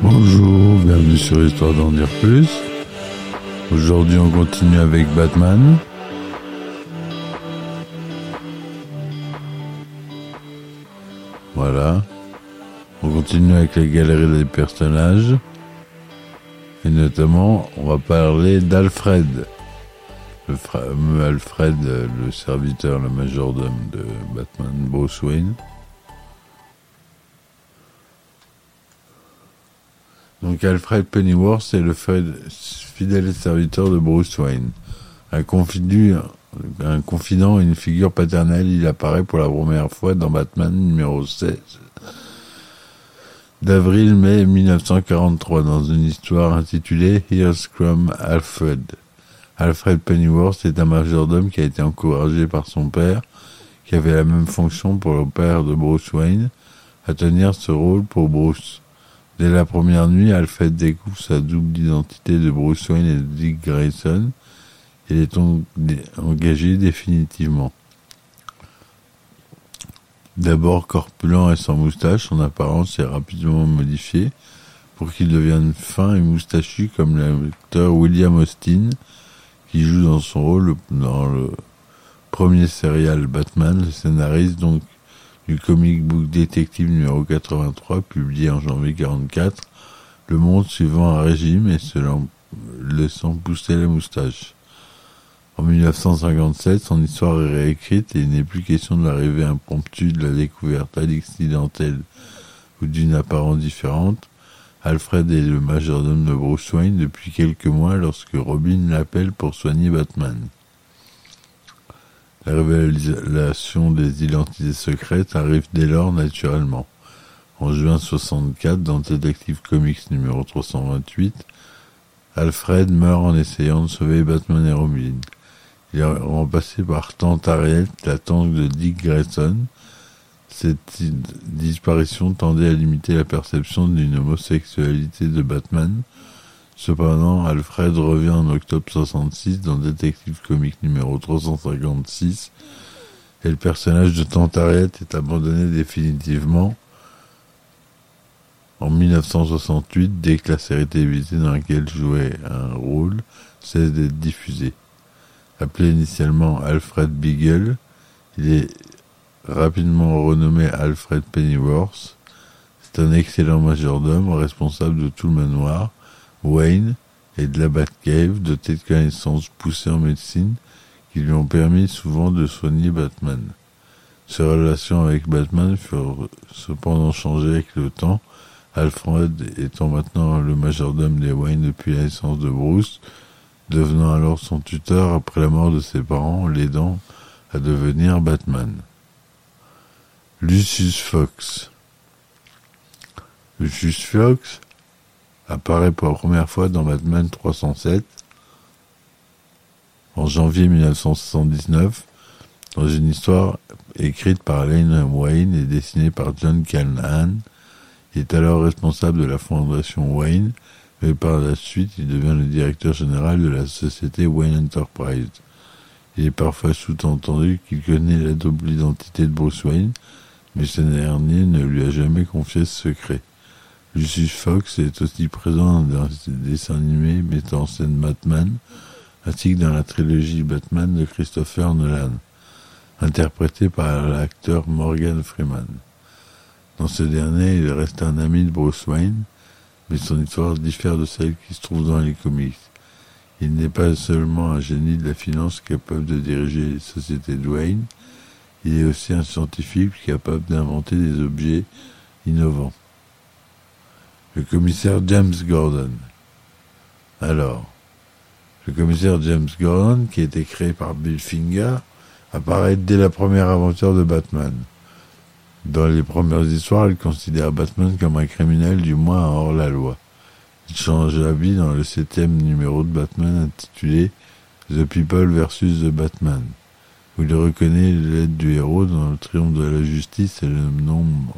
Bonjour, bienvenue sur Histoire d'en dire plus. Aujourd'hui, on continue avec Batman. Voilà. On continue avec la galerie des personnages. Et notamment, on va parler d'Alfred. Le fameux Alfred, le serviteur, le majordome de Batman, Bruce Wayne. Donc Alfred Pennyworth est le fidèle serviteur de Bruce Wayne. Un, un confident une figure paternelle, il apparaît pour la première fois dans Batman numéro 16 d'avril-mai 1943 dans une histoire intitulée Here's Crumb Alfred. Alfred Pennyworth est un majordome qui a été encouragé par son père, qui avait la même fonction pour le père de Bruce Wayne, à tenir ce rôle pour Bruce. Dès la première nuit, Alfred découvre sa double identité de Bruce Wayne et de Dick Grayson. Il est engagé définitivement. D'abord corpulent et sans moustache, son apparence est rapidement modifiée pour qu'il devienne fin et moustachu comme l'acteur William Austin, qui joue dans son rôle dans le premier serial Batman, le scénariste donc du comic book détective numéro 83, publié en janvier 44, le monde suivant un régime et se laissant pousser la moustache. En 1957, son histoire est réécrite et il n'est plus question de l'arrivée impromptue de la découverte accidentelle ou d'une apparence différente. Alfred est le majordome de Bruce Wayne depuis quelques mois lorsque Robin l'appelle pour soigner Batman. La révélation des identités secrètes arrive dès lors naturellement. En juin 64, dans Detective Comics numéro 328, Alfred meurt en essayant de sauver Batman et Robin. Il est remplacé par Tante Harriet, la tante de Dick Grayson. Cette disparition tendait à limiter la perception d'une homosexualité de Batman, Cependant, Alfred revient en octobre 66 dans Detective Comics numéro 356 et le personnage de Tante est abandonné définitivement en 1968 dès que la série télévisée dans laquelle jouait un rôle cesse d'être diffusée. Appelé initialement Alfred Beagle, il est rapidement renommé Alfred Pennyworth. C'est un excellent majordome responsable de tout le manoir Wayne et de la Batcave, doté de connaissances poussées en médecine qui lui ont permis souvent de soigner Batman. Ses relations avec Batman furent cependant changées avec le temps, Alfred étant maintenant le majordome des Wayne depuis la naissance de Bruce, devenant alors son tuteur après la mort de ses parents, l'aidant à devenir Batman. Lucius Fox Lucius Fox apparaît pour la première fois dans Batman 307 en janvier 1979 dans une histoire écrite par Lane Wayne et dessinée par John Callahan. Il est alors responsable de la fondation Wayne, mais par la suite il devient le directeur général de la société Wayne Enterprise. Il est parfois sous-entendu qu'il connaît la double identité de Bruce Wayne, mais ce dernier ne lui a jamais confié ce secret. Lucius Fox est aussi présent dans des dessins animés mettant en scène Batman, ainsi que dans la trilogie Batman de Christopher Nolan, interprété par l'acteur Morgan Freeman. Dans ce dernier, il reste un ami de Bruce Wayne, mais son histoire diffère de celle qui se trouve dans les comics. Il n'est pas seulement un génie de la finance capable de diriger les sociétés Wayne, il est aussi un scientifique capable d'inventer des objets innovants le commissaire James Gordon. Alors, le commissaire James Gordon, qui a été créé par Bill Finger, apparaît dès la première aventure de Batman. Dans les premières histoires, il considère Batman comme un criminel du moins hors la loi. Il change la vie dans le septième numéro de Batman intitulé The People versus The Batman, où il reconnaît l'aide du héros dans le triomphe de la justice et le nombre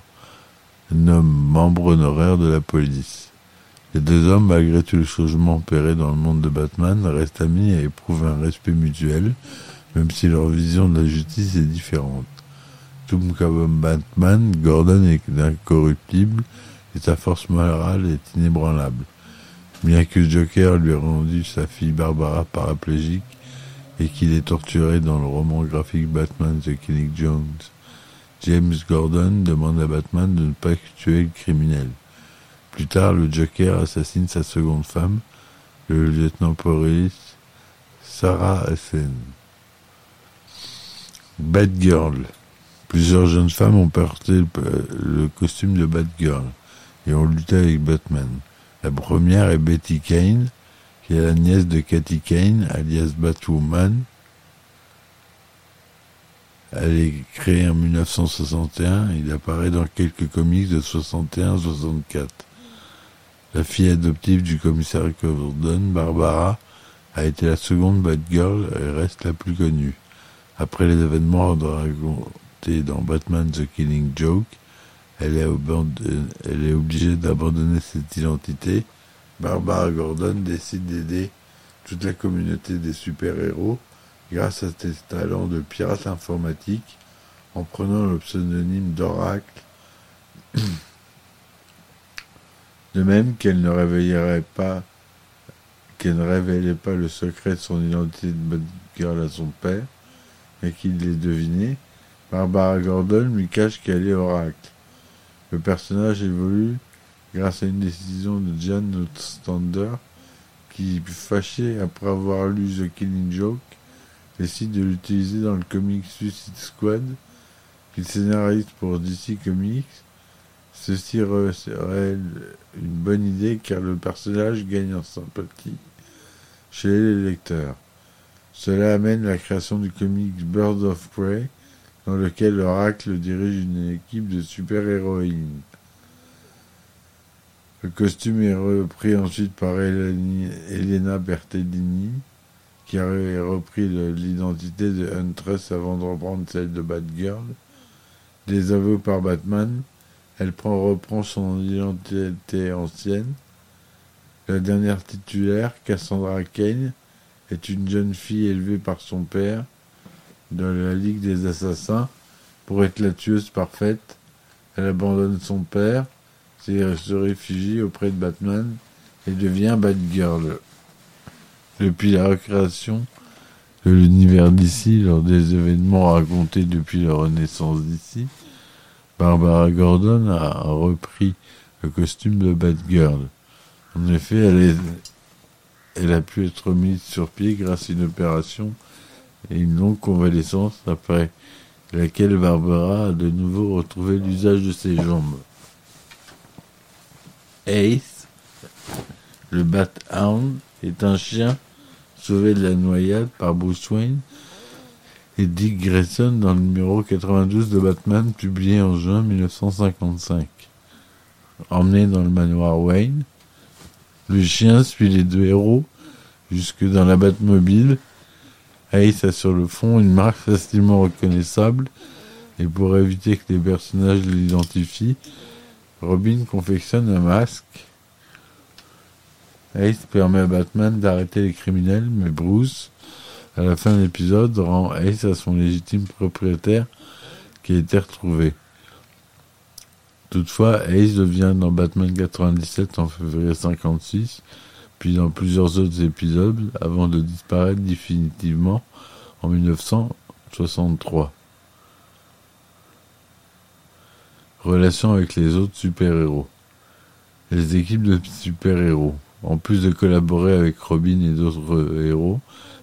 nomme membre honoraire de la police. Les deux hommes, malgré tous les changements opérés dans le monde de Batman, restent amis et éprouvent un respect mutuel, même si leur vision de la justice est différente. Tout comme Batman, Gordon est incorruptible et sa force morale est inébranlable. Bien que Joker lui ait rendu sa fille Barbara paraplégique et qu'il est torturé dans le roman graphique Batman The Killing Jones, James Gordon demande à Batman de ne pas tuer le criminel. Plus tard, le Joker assassine sa seconde femme, le lieutenant police Sarah Essen. Batgirl. Plusieurs jeunes femmes ont porté le, costume de Batgirl et ont lutté avec Batman. La première est Betty Kane, qui est la nièce de Cathy Kane, alias Batwoman. Elle est créée en 1961, il apparaît dans quelques comics de 61-64. La fille adoptive du commissaire Gordon, Barbara, a été la seconde Batgirl et reste la plus connue. Après les événements dans Batman The Killing Joke, elle est, obligée d'abandonner cette identité. Barbara Gordon décide d'aider toute la communauté des super-héros grâce à ses talents de pirate informatique en prenant le pseudonyme d'Oracle De même qu'elle ne réveillerait pas qu'elle ne révélait pas le secret de son identité de Batgirl à son père, mais qu'il l'ait deviné, Barbara Gordon lui cache qu'elle est Oracle. Le personnage évolue grâce à une décision de Jan Ostrander qui, fâché après avoir lu The Killing Joke, décide de l'utiliser dans le comic Suicide Squad, qu'il scénarise pour DC Comics Ceci serait une bonne idée car le personnage gagne en sympathie chez les lecteurs. Cela amène la création du comics Bird of Prey, dans lequel l'Oracle dirige une équipe de super-héroïnes. Le costume est repris ensuite par Elena Bertellini, qui a repris l'identité de Huntress avant de reprendre celle de Batgirl. Des aveux par Batman, elle prend, reprend son identité ancienne. La dernière titulaire, Cassandra Kane, est une jeune fille élevée par son père dans la Ligue des Assassins pour être la tueuse parfaite. Elle abandonne son père, se réfugie auprès de Batman et devient Batgirl. Depuis la recréation de l'univers d'ici, lors des événements racontés depuis la renaissance d'ici, Barbara Gordon a repris le costume de Batgirl. En effet, elle a pu être mise sur pied grâce à une opération et une longue convalescence après laquelle Barbara a de nouveau retrouvé l'usage de ses jambes. Ace, le Bat-Hound, est un chien sauvé de la noyade par Bruce Wayne et Dick Grayson dans le numéro 92 de Batman publié en juin 1955. Emmené dans le manoir Wayne, le chien suit les deux héros jusque dans la Batmobile. Ace a sur le fond une marque facilement reconnaissable et pour éviter que les personnages l'identifient, Robin confectionne un masque. Ace permet à Batman d'arrêter les criminels, mais Bruce à la fin de l'épisode, rend Ace à son légitime propriétaire qui a été retrouvé. Toutefois, Ace devient dans Batman 97 en février 56, puis dans plusieurs autres épisodes, avant de disparaître définitivement en 1963. Relation avec les autres super-héros. Les équipes de super-héros. En plus de collaborer avec Robin et d'autres héros,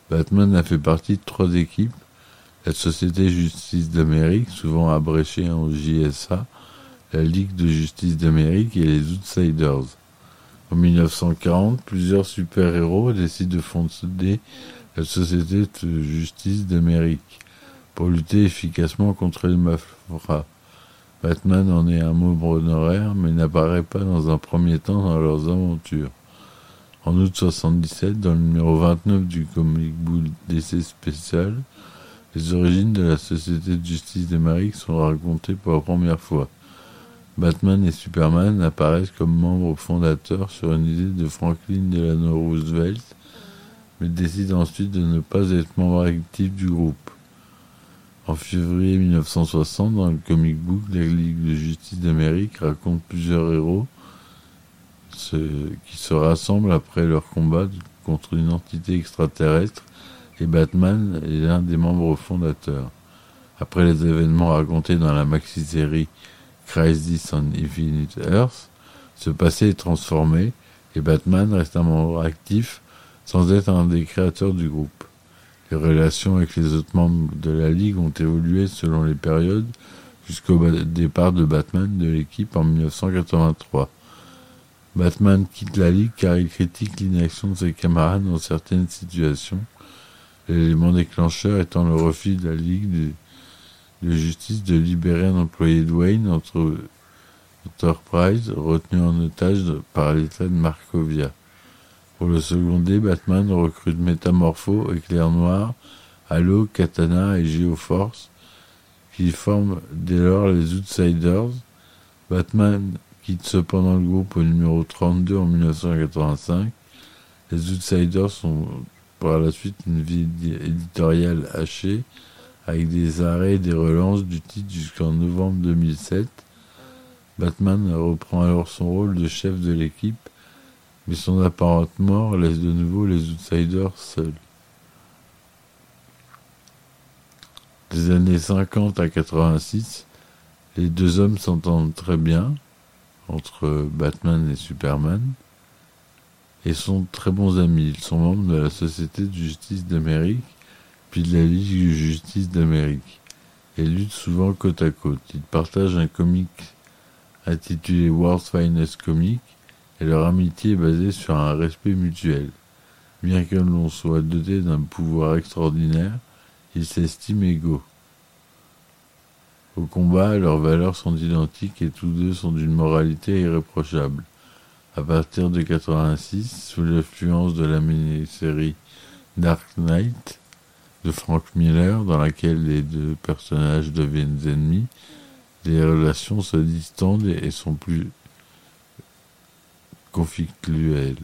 Batman a fait partie de trois équipes. La Société Justice d'Amérique, souvent abrégée en JSA, la Ligue de Justice d'Amérique et les Outsiders. En 1940, plusieurs super-héros décident de fonder la Société de Justice d'Amérique pour lutter efficacement contre les mafias. Batman en est un membre honoraire, mais n'apparaît pas dans un premier temps dans leurs aventures. En août 77, dans le numéro 29 du comic book d'essai spécial, les origines de la Société de justice d'Amérique sont racontées pour la première fois. Batman et Superman apparaissent comme membres fondateurs sur une idée de Franklin Delano Roosevelt, mais décident ensuite de ne pas être membres actifs du groupe. En février 1960, dans le comic book, la Ligue de justice d'Amérique raconte plusieurs héros qui se rassemblent après leur combat contre une entité extraterrestre et Batman est l'un des membres fondateurs. Après les événements racontés dans la maxi-série Crisis on Infinite Earth, ce passé est transformé et Batman reste un membre actif sans être un des créateurs du groupe. Les relations avec les autres membres de la Ligue ont évolué selon les périodes jusqu'au départ de Batman de l'équipe en 1983. Batman quitte la Ligue car il critique l'inaction de ses camarades dans certaines situations, l'élément déclencheur étant le refus de la Ligue de, justice de libérer un employé de Wayne entre Enterprise retenu en otage par l'État de Markovia. Pour le seconder, Batman recrute Métamorpho, Éclair Noir, Halo, Katana et Geoforce, qui forment dès lors les Outsiders. Batman quitte cependant le groupe au numéro 32 en 1985. Les Outsiders sont par la suite une vie éditoriale hachée, avec des arrêts et des relances du titre jusqu'en novembre 2007. Batman reprend alors son rôle de chef de l'équipe, mais son apparente mort laisse de nouveau les Outsiders seuls. Des années 50 à 86, les deux hommes s'entendent très bien, entre Batman et Superman, et sont très bons amis. Ils sont membres de la Société de justice d'Amérique, puis de la Ligue de justice d'Amérique, et luttent souvent côte à côte. Ils partagent un comic intitulé World's Finest Comic, et leur amitié est basée sur un respect mutuel. Bien que l'on soit doté d'un pouvoir extraordinaire, ils s'estiment égaux. Au combat, leurs valeurs sont identiques et tous deux sont d'une moralité irréprochable. À partir de 86, sous l'influence de la mini-série Dark Knight de Frank Miller, dans laquelle les deux personnages deviennent ennemis, les relations se distendent et sont plus conflictuelles.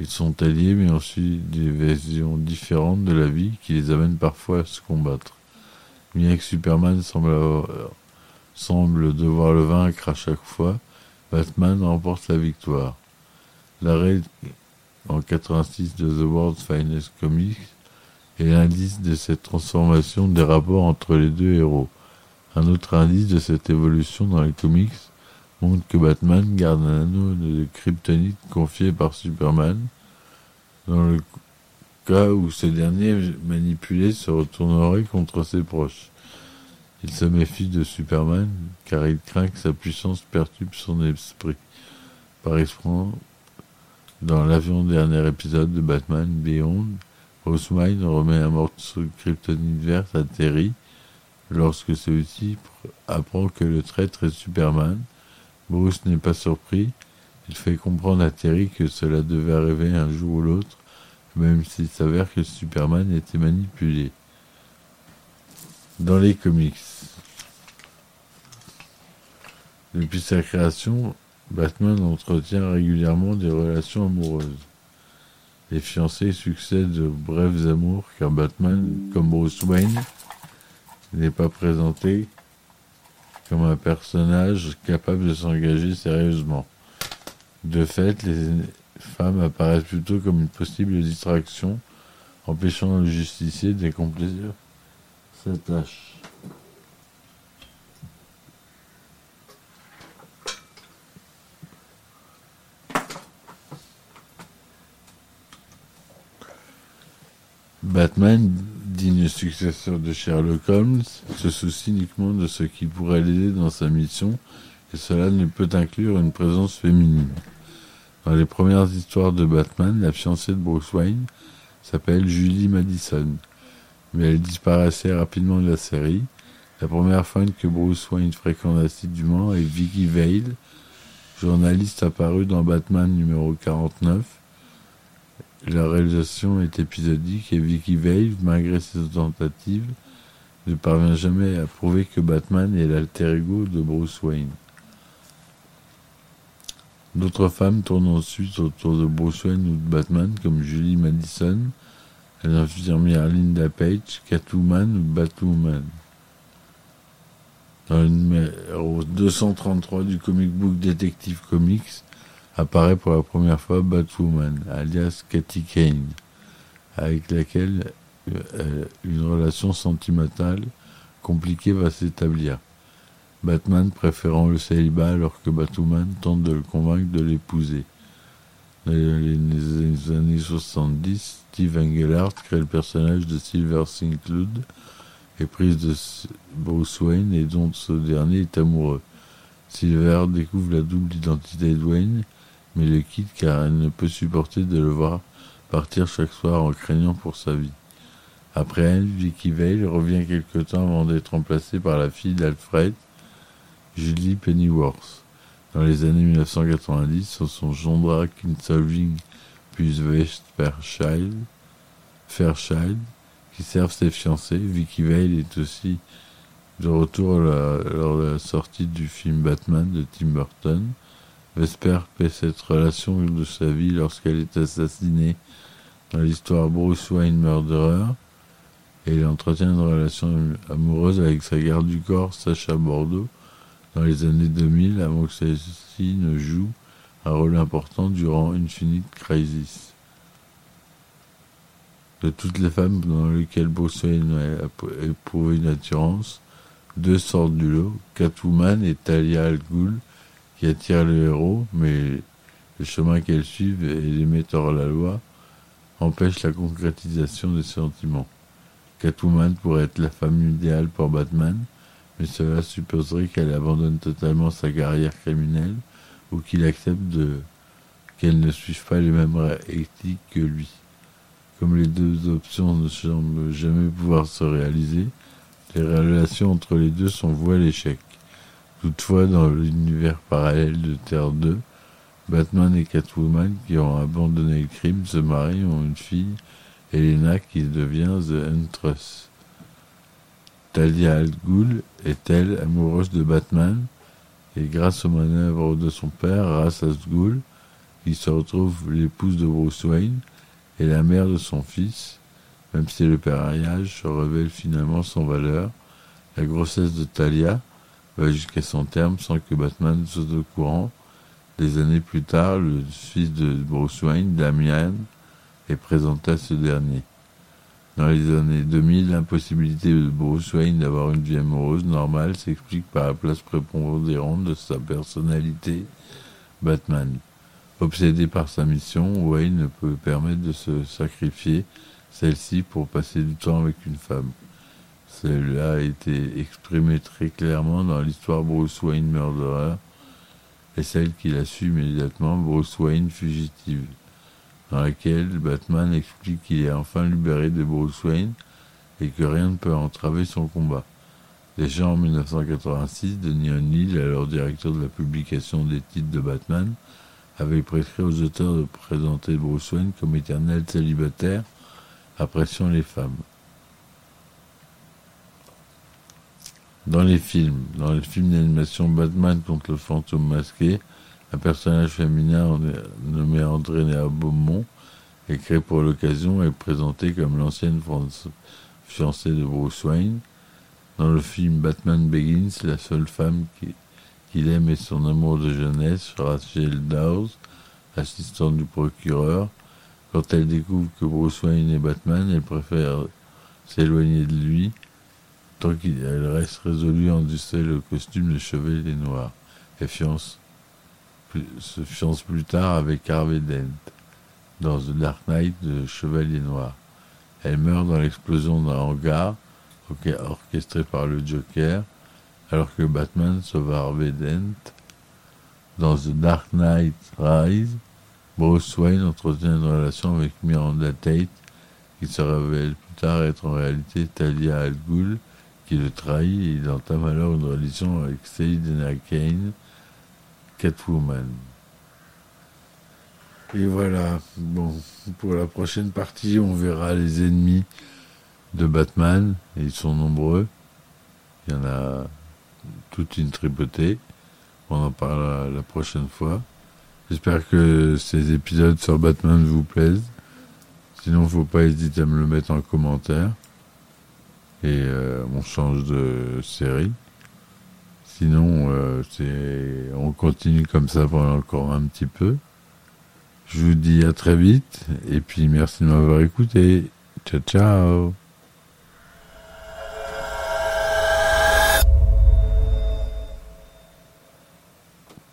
Ils sont alliés mais ont des visions différentes de la vie qui les amènent parfois à se combattre. Bien que Superman semble, semble devoir le vaincre à chaque fois, Batman remporte la victoire. L'arrêt en 86 de The World's Finest Comics est l'indice de cette transformation des rapports entre les deux héros. Un autre indice de cette évolution dans les comics montre que Batman garde un anneau de kryptonite confié par Superman. Dans le cas où ce dernier manipulé se retournerait contre ses proches. Il se méfie de Superman car il craint que sa puissance perturbe son esprit. Par exemple, dans l'avant-dernier épisode de Batman Beyond, Bruce Wayne remet un morceau de kryptonite verte à Terry lorsque celui-ci apprend que le traître est Superman. Bruce n'est pas surpris. Il fait comprendre à Terry que cela devait arriver un jour ou l'autre, même s'il s'avère que Superman était manipulé. Dans les comics, depuis sa création, Batman entretient régulièrement des relations amoureuses. Les fiancés succèdent aux brefs amours car Batman, comme Bruce Wayne, n'est pas présenté comme un personnage capable de s'engager sérieusement. De fait, les femmes apparaissent plutôt comme une possible distraction, empêchant le justicier d'accomplir sa tâche. Batman, digne successeur de Sherlock Holmes, se soucie uniquement de ce qui pourrait l'aider dans sa mission, et cela ne peut inclure une présence féminine. Dans les premières histoires de Batman, la fiancée de Bruce Wayne s'appelle Julie Madison, mais elle disparaissait rapidement de la série. La première femme que Bruce Wayne fréquente assidûment est Vicky Vale, journaliste apparue dans Batman numéro 49. La réalisation est épisodique et Vicky Vale, malgré ses tentatives, ne parvient jamais à prouver que Batman est l'alter ego de Bruce Wayne. D'autres femmes tournent ensuite autour de Bruce Wayne ou de Batman, comme Julie Madison, l'infirmière Linda Page, Catwoman ou Batwoman. Dans le numéro 233 du comic book Detective Comics, apparaît pour la première fois Batwoman, alias Cathy Kane, avec laquelle euh, une relation sentimentale compliquée va s'établir. Batman préférant le célibat alors que Batwoman tente de le convaincre de l'épouser. Dans les années 70, Steve Engelhardt crée le personnage de Silver Cloud, prise de Bruce Wayne et dont ce dernier est amoureux. Silver découvre la double identité de Wayne, mais le quitte car elle ne peut supporter de le voir partir chaque soir en craignant pour sa vie. Après elle, Vicky Vale revient quelque temps avant d'être remplacée par la fille d'Alfred, Julie Pennyworth. Dans les années 1990, ce sont Jondra Kinsolving puis West Fairchild, Fairchild qui servent ses fiancés. Vicky Vale est aussi de retour lors de la sortie du film Batman de Tim Burton. Vesper paie cette relation de sa vie lorsqu'elle est assassinée dans l'histoire Bruce Wayne Murderer et il entretient une relation amoureuse avec sa garde du corps Sacha Bordeaux dans les années 2000 avant que celle-ci ne joue un rôle important durant Infinite Crisis. De toutes les femmes dans lesquelles Bruce Wayne a éprouvé une attirance, deux sortent du lot, Catwoman et Talia al Ghul, qui attirent le héros, mais le chemin qu'elles suivent et les mettent hors la loi empêchent la concrétisation des sentiments. Catwoman pourrait être la femme idéale pour Batman, mais cela supposerait qu'elle abandonne totalement sa carrière criminelle ou qu'il accepte qu'elle ne suive pas les mêmes éthiques que lui. Comme les deux options ne semblent jamais pouvoir se réaliser, les relations entre les deux sont vouées à l'échec. Toutefois, dans l'univers parallèle de Terre 2, Batman et Catwoman, qui ont abandonné le crime, se marient ont une fille, Elena, qui devient The Huntress. Talia al Ghul est-elle amoureuse de Batman? Et grâce aux manœuvres de son père, Ra's al Ghul, qui se retrouve l'épouse de Bruce Wayne et la mère de son fils, même si le pariage se révèle finalement sans valeur, la grossesse de Talia va jusqu'à son terme sans que Batman soit au courant. Des années plus tard, le fils de Bruce Wayne, Damian, est présenté à ce dernier. Dans les années 2000, l'impossibilité de Bruce Wayne d'avoir une vie amoureuse normale s'explique par la place prépondérante de sa personnalité, Batman. Obsédé par sa mission, Wayne ne peut permettre de se sacrifier celle-ci pour passer du temps avec une femme. Cela a été exprimé très clairement dans l'histoire Bruce Wayne Murderer et celle qu'il a su immédiatement Bruce Wayne Fugitive dans laquelle Batman explique qu'il est enfin libéré de Bruce Wayne et que rien ne peut entraver son combat. Déjà en 1986, Denis O'Neill, alors directeur de la publication des titres de Batman, avait prescrit aux auteurs de présenter Bruce Wayne comme éternel célibataire, appréciant les femmes. Dans les films, dans les films d'animation Batman contre le fantôme masqué, un personnage féminin nommé André Beaumont est créé pour l'occasion et présenté comme l'ancienne fiancée de Bruce Wayne. Dans le film Batman Begins, la seule femme qu'il aime est son amour de jeunesse, Rachel Dawes, assistante du procureur. Quand elle découvre que Bruce Wayne est Batman, elle préfère s'éloigner de lui, tant qu'elle reste résolue à endosser le costume de chevalier noir. Et se fiance plus tard avec Harvey Dent dans The Dark Knight de Chevalier Noir. Elle meurt dans l'explosion d'un hangar orchestré par le Joker, alors que Batman sauve Harvey Dent. Dans The Dark Knight Rise, Bruce Wayne entretient une relation avec Miranda Tate, qui se révèle plus tard être en réalité Talia Al Ghul, qui le trahit et il entame alors une relation avec Selina Kane, Catwoman. Et voilà, bon, pour la prochaine partie, on verra les ennemis de Batman, et ils sont nombreux. Il y en a toute une tripotée. On en parlera la prochaine fois. J'espère que ces épisodes sur Batman vous plaisent. Sinon, faut pas hésiter à me le mettre en commentaire. Et euh, on change de série. Sinon, euh, c'est, on continue comme ça pendant encore un petit peu. Je vous dis à très vite. Et puis, merci de m'avoir écouté. Ciao, ciao.